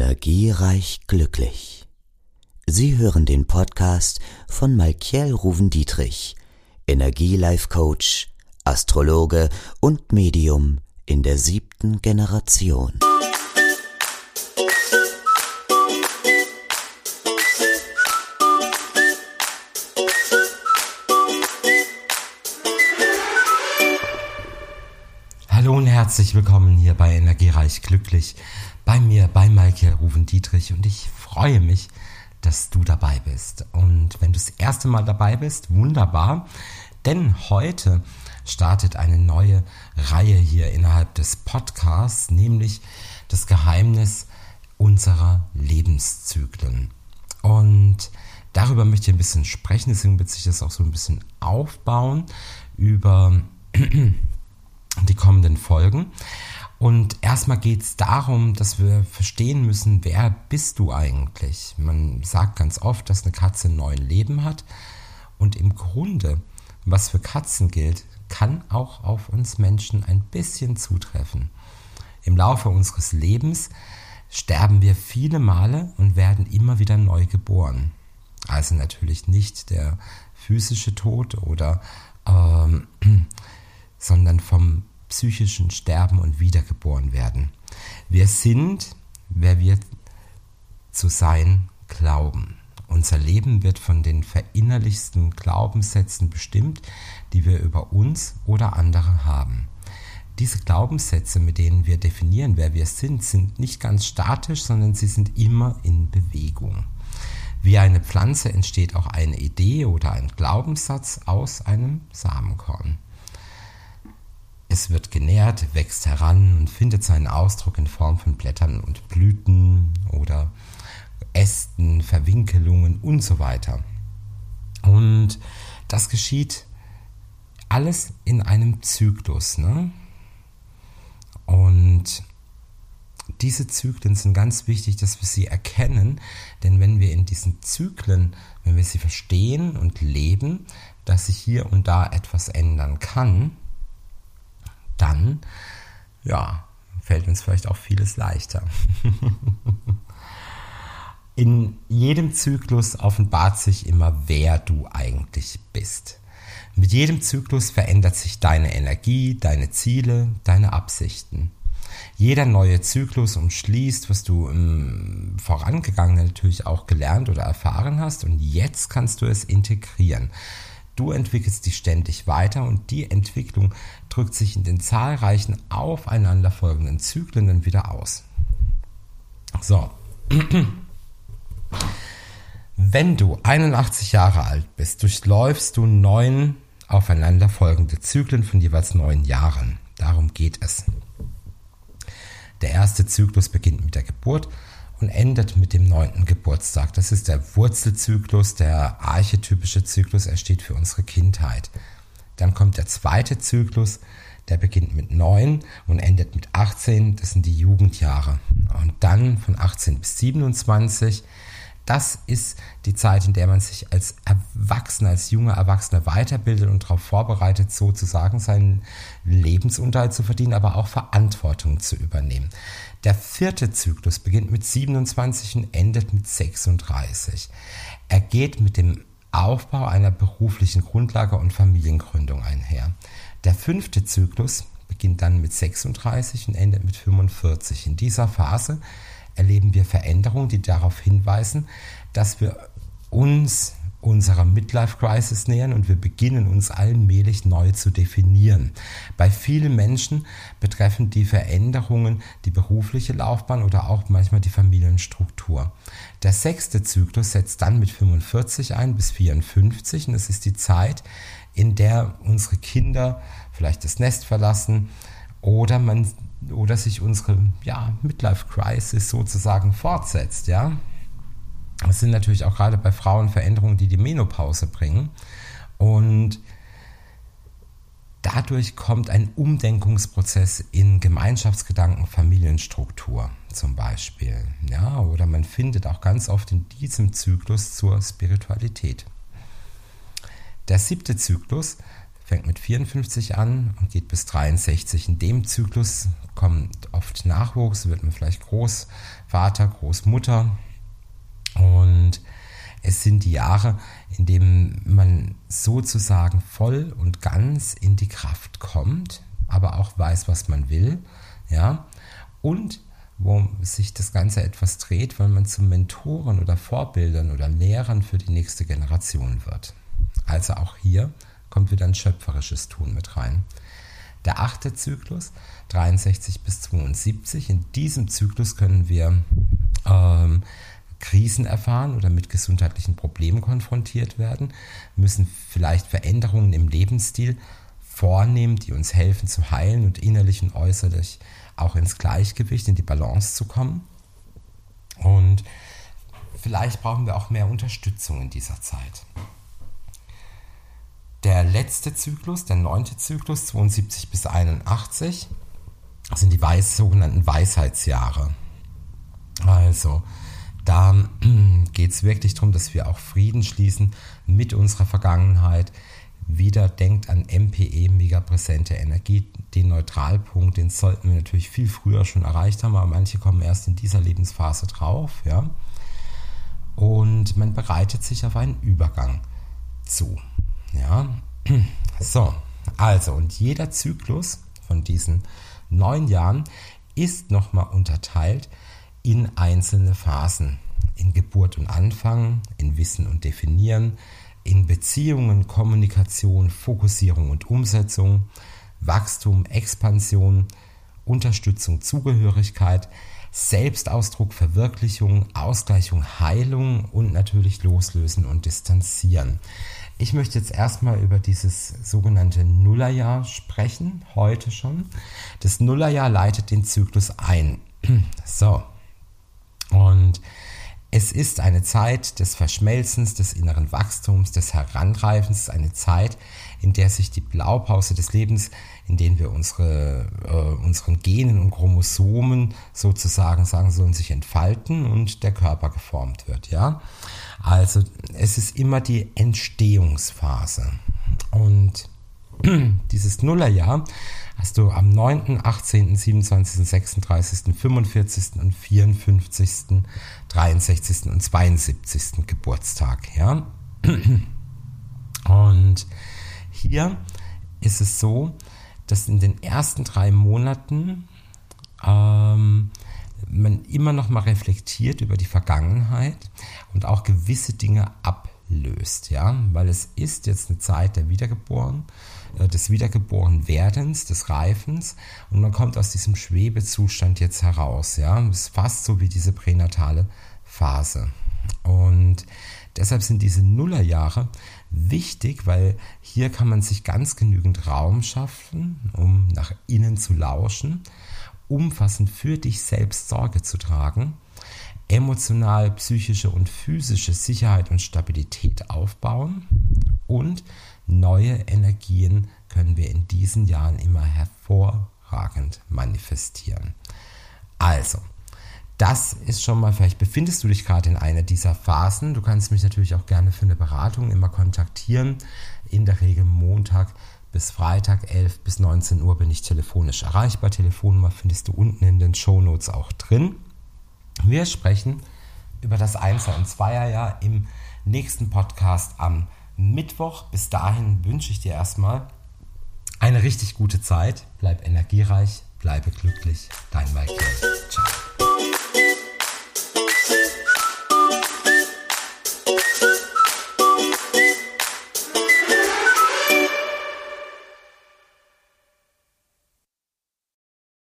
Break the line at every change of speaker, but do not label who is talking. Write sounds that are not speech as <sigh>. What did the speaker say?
Energiereich glücklich. Sie hören den Podcast von Malkiel Ruven-Dietrich, Energielife Coach, Astrologe und Medium in der siebten Generation.
Hallo und herzlich willkommen hier bei Energiereich Glücklich, bei mir, bei Michael Ruven Dietrich und ich freue mich, dass du dabei bist. Und wenn du das erste Mal dabei bist, wunderbar, denn heute startet eine neue Reihe hier innerhalb des Podcasts, nämlich das Geheimnis unserer Lebenszyklen. Und darüber möchte ich ein bisschen sprechen, deswegen wird sich das auch so ein bisschen aufbauen über <clears throat> die kommenden Folgen. Und erstmal geht es darum, dass wir verstehen müssen, wer bist du eigentlich? Man sagt ganz oft, dass eine Katze neun Leben hat. Und im Grunde, was für Katzen gilt, kann auch auf uns Menschen ein bisschen zutreffen. Im Laufe unseres Lebens sterben wir viele Male und werden immer wieder neu geboren. Also natürlich nicht der physische Tod oder ähm, <clears throat> sondern vom psychischen Sterben und Wiedergeboren werden. Wir sind, wer wir zu sein glauben. Unser Leben wird von den verinnerlichsten Glaubenssätzen bestimmt, die wir über uns oder andere haben. Diese Glaubenssätze, mit denen wir definieren, wer wir sind, sind nicht ganz statisch, sondern sie sind immer in Bewegung. Wie eine Pflanze entsteht auch eine Idee oder ein Glaubenssatz aus einem Samenkorn. Es wird genährt, wächst heran und findet seinen Ausdruck in Form von Blättern und Blüten oder Ästen, Verwinkelungen und so weiter. Und das geschieht alles in einem Zyklus. Ne? Und diese Zyklen sind ganz wichtig, dass wir sie erkennen, denn wenn wir in diesen Zyklen, wenn wir sie verstehen und leben, dass sich hier und da etwas ändern kann, dann, ja, fällt uns vielleicht auch vieles leichter. <laughs> In jedem Zyklus offenbart sich immer, wer du eigentlich bist. Mit jedem Zyklus verändert sich deine Energie, deine Ziele, deine Absichten. Jeder neue Zyklus umschließt, was du im vorangegangenen natürlich auch gelernt oder erfahren hast und jetzt kannst du es integrieren. Du entwickelst dich ständig weiter und die Entwicklung drückt sich in den zahlreichen aufeinanderfolgenden Zyklen dann wieder aus. So. <clears throat> Wenn du 81 Jahre alt bist, durchläufst du neun aufeinanderfolgende Zyklen von jeweils neun Jahren. Darum geht es. Der erste Zyklus beginnt mit der Geburt und endet mit dem neunten Geburtstag. Das ist der Wurzelzyklus, der archetypische Zyklus. Er steht für unsere Kindheit. Dann kommt der zweite Zyklus, der beginnt mit neun und endet mit 18. Das sind die Jugendjahre. Und dann von 18 bis 27 das ist die Zeit, in der man sich als Erwachsener, als junger Erwachsener weiterbildet und darauf vorbereitet, sozusagen seinen Lebensunterhalt zu verdienen, aber auch Verantwortung zu übernehmen. Der vierte Zyklus beginnt mit 27 und endet mit 36. Er geht mit dem Aufbau einer beruflichen Grundlage und Familiengründung einher. Der fünfte Zyklus beginnt dann mit 36 und endet mit 45. In dieser Phase erleben wir Veränderungen, die darauf hinweisen, dass wir uns unserer Midlife Crisis nähern und wir beginnen uns allmählich neu zu definieren. Bei vielen Menschen betreffen die Veränderungen die berufliche Laufbahn oder auch manchmal die Familienstruktur. Der sechste Zyklus setzt dann mit 45 ein bis 54 und es ist die Zeit, in der unsere Kinder vielleicht das Nest verlassen oder man oder sich unsere ja, Midlife Crisis sozusagen fortsetzt, ja. Es sind natürlich auch gerade bei Frauen Veränderungen, die die Menopause bringen und dadurch kommt ein Umdenkungsprozess in Gemeinschaftsgedanken, Familienstruktur zum Beispiel, ja, oder man findet auch ganz oft in diesem Zyklus zur Spiritualität. Der siebte Zyklus fängt mit 54 an und geht bis 63. In dem Zyklus kommt oft Nachwuchs, wird man vielleicht Großvater, Großmutter. Und es sind die Jahre, in denen man sozusagen voll und ganz in die Kraft kommt, aber auch weiß, was man will. Ja? Und wo sich das Ganze etwas dreht, weil man zu Mentoren oder Vorbildern oder Lehrern für die nächste Generation wird. Also auch hier kommt wieder ein schöpferisches Tun mit rein. Der achte Zyklus, 63 bis 72. In diesem Zyklus können wir ähm, Krisen erfahren oder mit gesundheitlichen Problemen konfrontiert werden, müssen vielleicht Veränderungen im Lebensstil vornehmen, die uns helfen zu heilen und innerlich und äußerlich auch ins Gleichgewicht, in die Balance zu kommen. Und vielleicht brauchen wir auch mehr Unterstützung in dieser Zeit. Der letzte Zyklus, der neunte Zyklus, 72 bis 81, sind die weiß, sogenannten Weisheitsjahre. Also, da <clears throat> geht es wirklich darum, dass wir auch Frieden schließen mit unserer Vergangenheit. Wieder denkt an MPE, mega präsente Energie. Den Neutralpunkt, den sollten wir natürlich viel früher schon erreicht haben, aber manche kommen erst in dieser Lebensphase drauf. Ja? Und man bereitet sich auf einen Übergang zu. Ja, <clears throat> so, also und jeder Zyklus von diesen neun Jahren ist nochmal unterteilt in einzelne Phasen. In Geburt und Anfang, in Wissen und Definieren, in Beziehungen, Kommunikation, Fokussierung und Umsetzung, Wachstum, Expansion, Unterstützung, Zugehörigkeit, Selbstausdruck, Verwirklichung, Ausgleichung, Heilung und natürlich Loslösen und Distanzieren. Ich möchte jetzt erstmal über dieses sogenannte Nullerjahr sprechen, heute schon. Das Nullerjahr leitet den Zyklus ein. <clears throat> So. Und es ist eine Zeit des Verschmelzens, des inneren Wachstums, des Heranreifens, eine Zeit, in der sich die Blaupause des Lebens, in denen wir unsere, äh, unseren Genen und Chromosomen sozusagen sagen sollen, sich entfalten und der Körper geformt wird, ja. Also es ist immer die Entstehungsphase. Und <clears throat> dieses Nullerjahr hast du am 9., 18., 27., 36., 45. und 54., 63. und 72. Geburtstag. Ja? <clears throat> Und hier ist es so, dass in den ersten drei Monaten ähm, man immer noch mal reflektiert über die Vergangenheit und auch gewisse Dinge ablöst, ja, weil es ist jetzt eine Zeit der Wiedergeboren, äh, des Wiedergeborenwerdens, des Reifens und man kommt aus diesem Schwebezustand jetzt heraus, ja, es ist fast so wie diese pränatale Phase. Und Deshalb sind diese Nullerjahre wichtig, weil hier kann man sich ganz genügend Raum schaffen, um nach innen zu lauschen umfassend für dich selbst Sorge zu tragen, emotional, psychische und physische Sicherheit und Stabilität aufbauen und neue Energien können wir in diesen Jahren immer hervorragend manifestieren. Also, das ist schon mal, vielleicht befindest du dich gerade in einer dieser Phasen. Du kannst mich natürlich auch gerne für eine Beratung immer kontaktieren. In der Regel Montag bis Freitag 11 bis 19 Uhr bin ich telefonisch erreichbar. Telefonnummer findest du unten in den Show Notes auch drin. Wir sprechen über das Einser- und Zweierjahr im nächsten Podcast am Mittwoch. Bis dahin wünsche ich dir erstmal eine richtig gute Zeit. Bleib energiereich, bleibe glücklich. Dein Michael. Ciao.